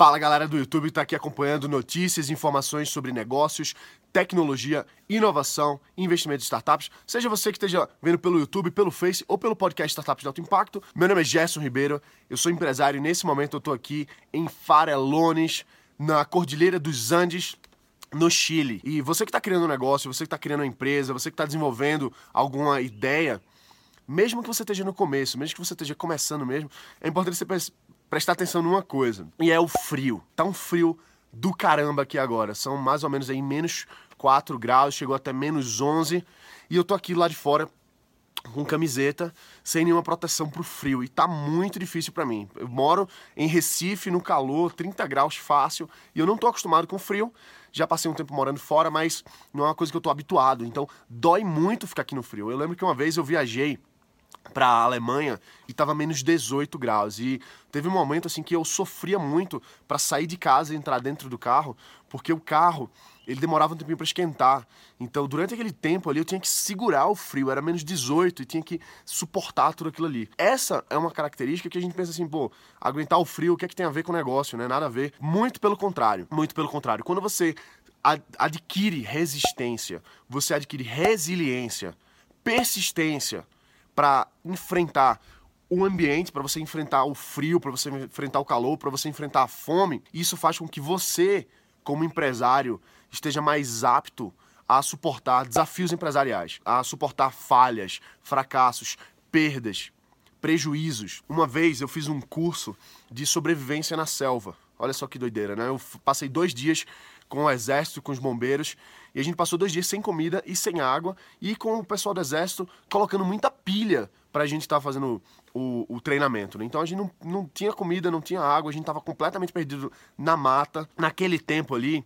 Fala galera do YouTube, está aqui acompanhando notícias e informações sobre negócios, tecnologia, inovação, investimento de startups. Seja você que esteja vendo pelo YouTube, pelo Face ou pelo podcast Startups de Alto Impacto. Meu nome é Gerson Ribeiro, eu sou empresário e nesse momento eu estou aqui em Farelones, na Cordilheira dos Andes, no Chile. E você que está criando um negócio, você que está criando uma empresa, você que está desenvolvendo alguma ideia, mesmo que você esteja no começo, mesmo que você esteja começando mesmo, é importante você prestar atenção numa coisa. E é o frio. Tá um frio do caramba aqui agora. São mais ou menos aí menos 4 graus, chegou até menos 11. E eu tô aqui lá de fora com camiseta, sem nenhuma proteção pro frio. E tá muito difícil para mim. Eu moro em Recife, no calor, 30 graus fácil, e eu não tô acostumado com frio. Já passei um tempo morando fora, mas não é uma coisa que eu tô habituado. Então, dói muito ficar aqui no frio. Eu lembro que uma vez eu viajei para a Alemanha e tava menos 18 graus. E teve um momento assim que eu sofria muito para sair de casa e entrar dentro do carro, porque o carro ele demorava um tempinho para esquentar. Então, durante aquele tempo ali, eu tinha que segurar o frio, era menos 18 e tinha que suportar tudo aquilo ali. Essa é uma característica que a gente pensa assim, pô, aguentar o frio, o que é que tem a ver com o negócio, né? Nada a ver. Muito pelo contrário. Muito pelo contrário. Quando você adquire resistência, você adquire resiliência, persistência, para enfrentar o ambiente, para você enfrentar o frio, para você enfrentar o calor, para você enfrentar a fome. Isso faz com que você, como empresário, esteja mais apto a suportar desafios empresariais, a suportar falhas, fracassos, perdas, prejuízos. Uma vez eu fiz um curso de sobrevivência na selva. Olha só que doideira, né? Eu passei dois dias com o exército, com os bombeiros, e a gente passou dois dias sem comida e sem água, e com o pessoal do exército colocando muita pilha para a gente estar tá fazendo o, o, treinamento. Né? Então a gente não, não tinha comida, não tinha água, a gente estava completamente perdido na mata. Naquele tempo ali,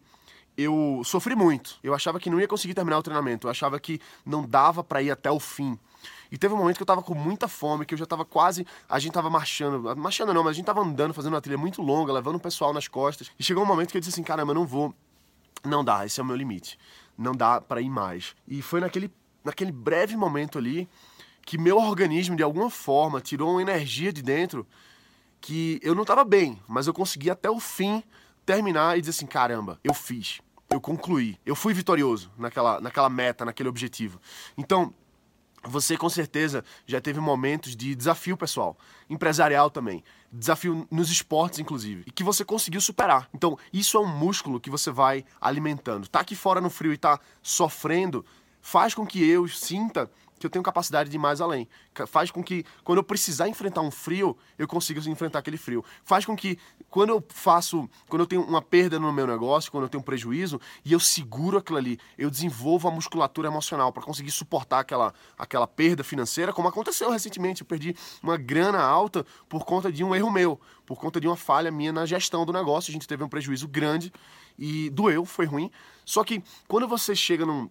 eu sofri muito. Eu achava que não ia conseguir terminar o treinamento, eu achava que não dava para ir até o fim. E teve um momento que eu tava com muita fome, que eu já tava quase. A gente tava marchando. Marchando não, mas a gente tava andando, fazendo uma trilha muito longa, levando o pessoal nas costas. E chegou um momento que eu disse assim: caramba, eu não vou. Não dá, esse é o meu limite. Não dá para ir mais. E foi naquele, naquele breve momento ali que meu organismo, de alguma forma, tirou uma energia de dentro que eu não tava bem, mas eu consegui até o fim terminar e dizer assim: caramba, eu fiz. Eu concluí. Eu fui vitorioso naquela, naquela meta, naquele objetivo. Então, você com certeza já teve momentos de desafio pessoal, empresarial também, desafio nos esportes inclusive, e que você conseguiu superar. Então, isso é um músculo que você vai alimentando. Tá aqui fora no frio e tá sofrendo, faz com que eu sinta que eu tenho capacidade de ir mais além. Faz com que, quando eu precisar enfrentar um frio, eu consiga enfrentar aquele frio. Faz com que, quando eu faço, quando eu tenho uma perda no meu negócio, quando eu tenho um prejuízo, e eu seguro aquilo ali, eu desenvolvo a musculatura emocional para conseguir suportar aquela, aquela perda financeira, como aconteceu recentemente. Eu perdi uma grana alta por conta de um erro meu, por conta de uma falha minha na gestão do negócio. A gente teve um prejuízo grande e doeu, foi ruim. Só que quando você chega num,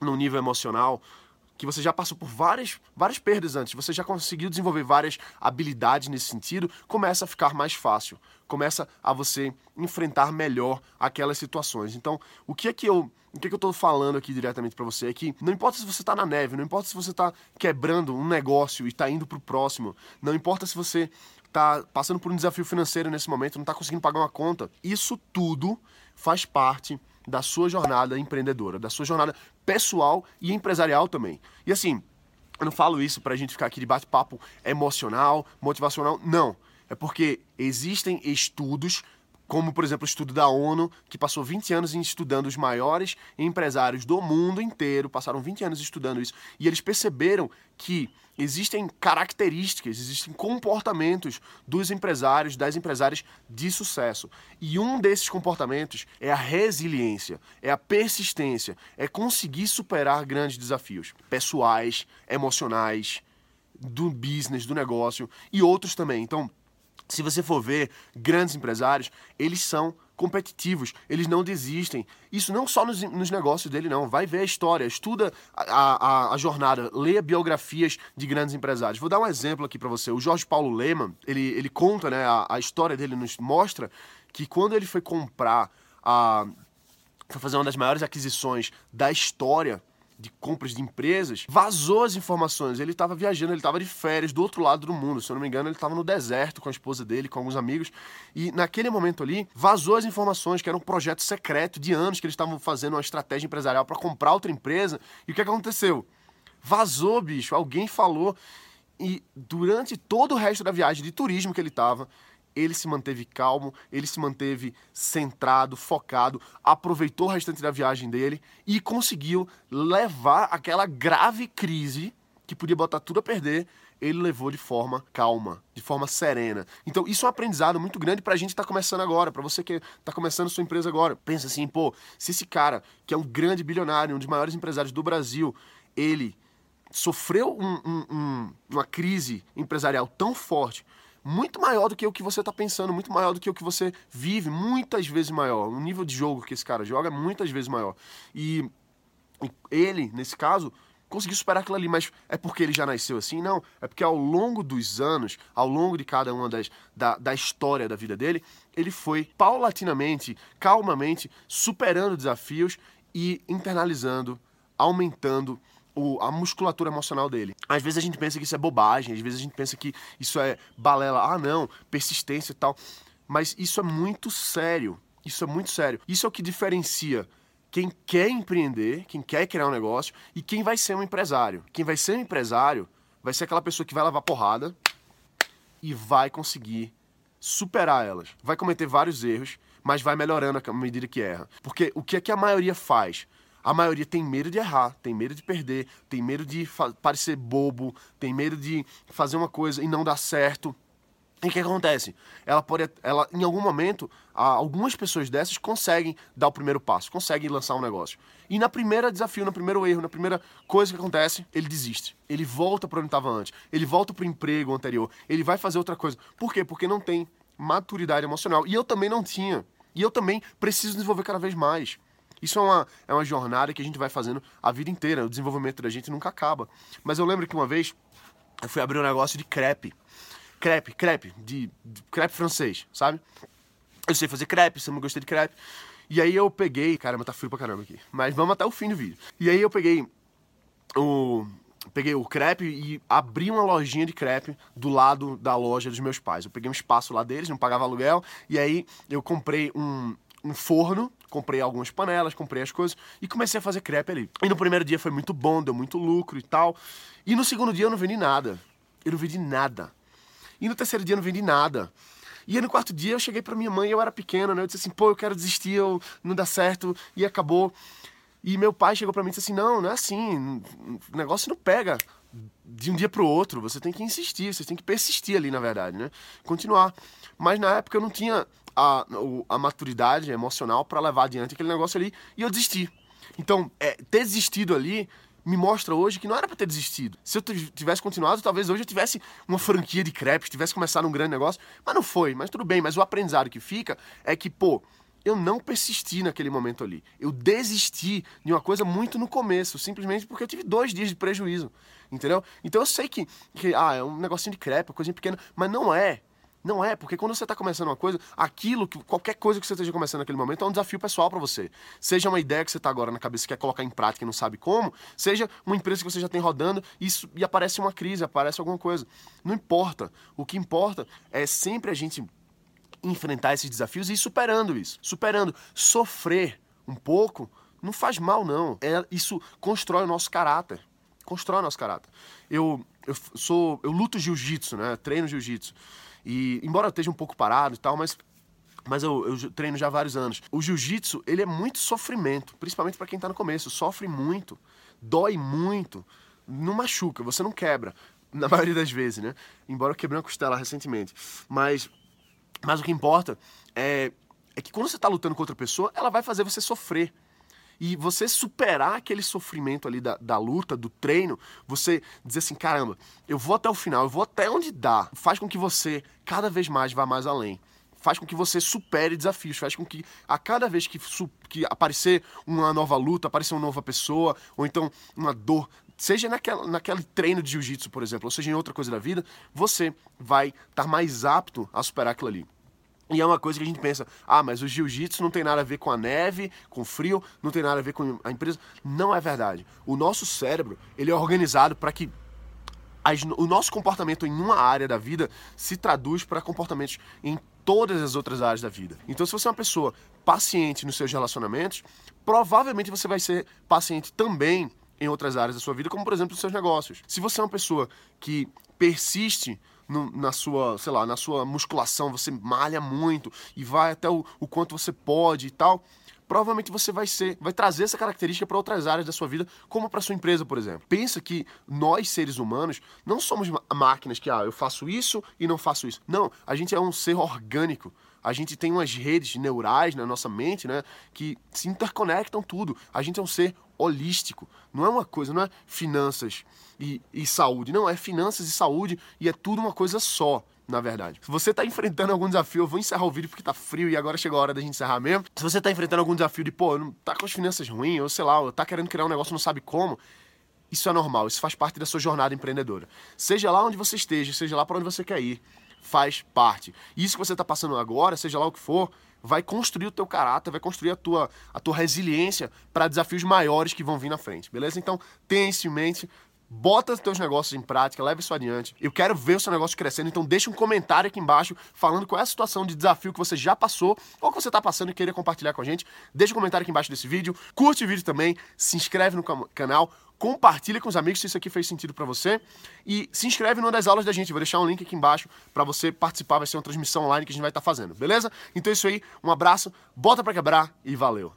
num nível emocional, que você já passou por várias, várias perdas antes, você já conseguiu desenvolver várias habilidades nesse sentido, começa a ficar mais fácil, começa a você enfrentar melhor aquelas situações. Então, o que é que eu, o que é que eu tô falando aqui diretamente para você é que não importa se você está na neve, não importa se você está quebrando um negócio e está indo para o próximo, não importa se você está passando por um desafio financeiro nesse momento, não está conseguindo pagar uma conta, isso tudo faz parte da sua jornada empreendedora, da sua jornada pessoal e empresarial também. E assim, eu não falo isso para a gente ficar aqui de bate-papo emocional, motivacional, não. É porque existem estudos como por exemplo o estudo da ONU, que passou 20 anos estudando os maiores empresários do mundo inteiro, passaram 20 anos estudando isso, e eles perceberam que existem características, existem comportamentos dos empresários, das empresárias de sucesso. E um desses comportamentos é a resiliência, é a persistência, é conseguir superar grandes desafios pessoais, emocionais, do business, do negócio e outros também. Então, se você for ver grandes empresários, eles são competitivos, eles não desistem. Isso não só nos, nos negócios dele, não. Vai ver a história, estuda a, a, a, jornada, leia biografias de grandes empresários. Vou dar um exemplo aqui para você. O Jorge Paulo Lehmann, ele, ele conta, né, a, a história dele nos mostra que quando ele foi comprar a. foi fazer uma das maiores aquisições da história de compras de empresas, vazou as informações. Ele estava viajando, ele estava de férias do outro lado do mundo. Se eu não me engano, ele estava no deserto com a esposa dele, com alguns amigos. E naquele momento ali, vazou as informações, que era um projeto secreto de anos que eles estavam fazendo uma estratégia empresarial para comprar outra empresa. E o que aconteceu? Vazou, bicho. Alguém falou. E durante todo o resto da viagem de turismo que ele estava, ele se manteve calmo, ele se manteve centrado, focado, aproveitou o restante da viagem dele e conseguiu levar aquela grave crise que podia botar tudo a perder, ele levou de forma calma, de forma serena. Então, isso é um aprendizado muito grande pra gente que tá começando agora, para você que tá começando sua empresa agora. Pensa assim, pô, se esse cara, que é um grande bilionário, um dos maiores empresários do Brasil, ele sofreu um, um, um, uma crise empresarial tão forte muito maior do que o que você está pensando, muito maior do que o que você vive, muitas vezes maior. O nível de jogo que esse cara joga é muitas vezes maior. E, ele, nesse caso, conseguiu superar aquilo ali, mas é porque ele já nasceu assim? Não. É porque ao longo dos anos, ao longo de cada uma das da, da história da vida dele, ele foi paulatinamente, calmamente, superando desafios e internalizando, aumentando o, a musculatura emocional dele. Às vezes a gente pensa que isso é bobagem, às vezes a gente pensa que isso é balela, ah não, persistência e tal. Mas isso é muito sério. Isso é muito sério. Isso é o que diferencia quem quer empreender, quem quer criar um negócio e quem vai ser um empresário. Quem vai ser um empresário vai ser aquela pessoa que vai levar porrada e vai conseguir superar elas. Vai cometer vários erros, mas vai melhorando à medida que erra. Porque o que é que a maioria faz? A maioria tem medo de errar, tem medo de perder, tem medo de parecer bobo, tem medo de fazer uma coisa e não dar certo. E o que acontece? Ela pode, ela, em algum momento, algumas pessoas dessas conseguem dar o primeiro passo, conseguem lançar um negócio. E na primeira desafio, no primeiro erro, na primeira coisa que acontece, ele desiste. Ele volta para onde estava antes. Ele volta para o emprego anterior. Ele vai fazer outra coisa. Por quê? Porque não tem maturidade emocional. E eu também não tinha. E eu também preciso desenvolver cada vez mais. Isso é uma, é uma jornada que a gente vai fazendo a vida inteira. O desenvolvimento da gente nunca acaba. Mas eu lembro que uma vez eu fui abrir um negócio de crepe. Crepe, crepe, de, de crepe francês, sabe? Eu sei fazer crepe, sempre gostei de crepe. E aí eu peguei, caramba, tá frio pra caramba aqui. Mas vamos até o fim do vídeo. E aí eu peguei o peguei o crepe e abri uma lojinha de crepe do lado da loja dos meus pais. Eu peguei um espaço lá deles, não pagava aluguel, e aí eu comprei um, um forno comprei algumas panelas, comprei as coisas e comecei a fazer crepe ali. E no primeiro dia foi muito bom, deu muito lucro e tal. E no segundo dia eu não vendi nada. Eu não vendi nada. E no terceiro dia eu não vendi nada. E aí no quarto dia eu cheguei para minha mãe, eu era pequena, né? Eu disse assim, pô, eu quero desistir, eu, não dá certo, e acabou. E meu pai chegou para mim e disse assim, não, não é assim, o negócio não pega de um dia pro outro, você tem que insistir, você tem que persistir ali, na verdade, né? Continuar. Mas na época eu não tinha a, a maturidade emocional para levar adiante aquele negócio ali e eu desisti. Então, é, ter desistido ali me mostra hoje que não era para ter desistido. Se eu tivesse continuado, talvez hoje eu tivesse uma franquia de crepes, tivesse começado um grande negócio, mas não foi, mas tudo bem. Mas o aprendizado que fica é que, pô, eu não persisti naquele momento ali. Eu desisti de uma coisa muito no começo, simplesmente porque eu tive dois dias de prejuízo, entendeu? Então eu sei que, que ah, é um negocinho de crepe, uma coisinha pequena, mas não é. Não é, porque quando você está começando uma coisa, aquilo, que qualquer coisa que você esteja começando naquele momento é um desafio pessoal para você. Seja uma ideia que você está agora na cabeça e quer colocar em prática e não sabe como, seja uma empresa que você já tem rodando isso, e aparece uma crise, aparece alguma coisa. Não importa. O que importa é sempre a gente enfrentar esses desafios e ir superando isso. Superando. Sofrer um pouco não faz mal, não. É, isso constrói o nosso caráter. Constrói o nosso caráter. Eu, eu sou. Eu luto jiu-jitsu, né? Treino jiu-jitsu. E embora eu esteja um pouco parado e tal, mas mas eu, eu, treino já há vários anos. O jiu-jitsu, ele é muito sofrimento, principalmente para quem está no começo. Sofre muito, dói muito, não machuca, você não quebra, na maioria das vezes, né? Embora eu quebrei uma costela recentemente. Mas, mas o que importa é, é que quando você está lutando com outra pessoa, ela vai fazer você sofrer. E você superar aquele sofrimento ali da, da luta, do treino, você dizer assim, caramba, eu vou até o final, eu vou até onde dá, faz com que você cada vez mais vá mais além faz com que você supere desafios, faz com que a cada vez que, que aparecer uma nova luta, aparecer uma nova pessoa, ou então uma dor, seja naquela, naquele treino de jiu-jitsu, por exemplo, ou seja em outra coisa da vida, você vai estar mais apto a superar aquilo ali. E é uma coisa que a gente pensa, ah, mas o jiu-jitsu não tem nada a ver com a neve, com o frio, não tem nada a ver com a empresa. Não é verdade. O nosso cérebro, ele é organizado para que as, o nosso comportamento em uma área da vida se traduz para comportamentos em todas as outras áreas da vida. Então, se você é uma pessoa paciente nos seus relacionamentos, provavelmente você vai ser paciente também em outras áreas da sua vida, como por exemplo os seus negócios. Se você é uma pessoa que persiste no, na sua, sei lá, na sua musculação, você malha muito e vai até o, o quanto você pode e tal, provavelmente você vai ser, vai trazer essa característica para outras áreas da sua vida, como para sua empresa, por exemplo. Pensa que nós seres humanos não somos máquinas que ah, eu faço isso e não faço isso. Não, a gente é um ser orgânico. A gente tem umas redes neurais na nossa mente, né, que se interconectam tudo. A gente é um ser holístico. Não é uma coisa, não é finanças e, e saúde. Não, é finanças e saúde e é tudo uma coisa só na verdade. Se você está enfrentando algum desafio, eu vou encerrar o vídeo porque tá frio e agora chegou a hora da gente encerrar mesmo. Se você está enfrentando algum desafio de, pô, não tá com as finanças ruins, ou sei lá, ou tá querendo criar um negócio não sabe como, isso é normal, isso faz parte da sua jornada empreendedora. Seja lá onde você esteja, seja lá para onde você quer ir, faz parte. Isso que você está passando agora, seja lá o que for, vai construir o teu caráter, vai construir a tua, a tua resiliência para desafios maiores que vão vir na frente, beleza? Então, tenha isso em mente, bota os teus negócios em prática, leva isso adiante. Eu quero ver o seu negócio crescendo, então deixa um comentário aqui embaixo falando qual é a situação de desafio que você já passou ou que você está passando e queria compartilhar com a gente. Deixa um comentário aqui embaixo desse vídeo, curte o vídeo também, se inscreve no canal, compartilha com os amigos se isso aqui fez sentido para você e se inscreve numa das aulas da gente. Vou deixar um link aqui embaixo para você participar, vai ser uma transmissão online que a gente vai estar tá fazendo, beleza? Então é isso aí, um abraço, bota para quebrar e valeu.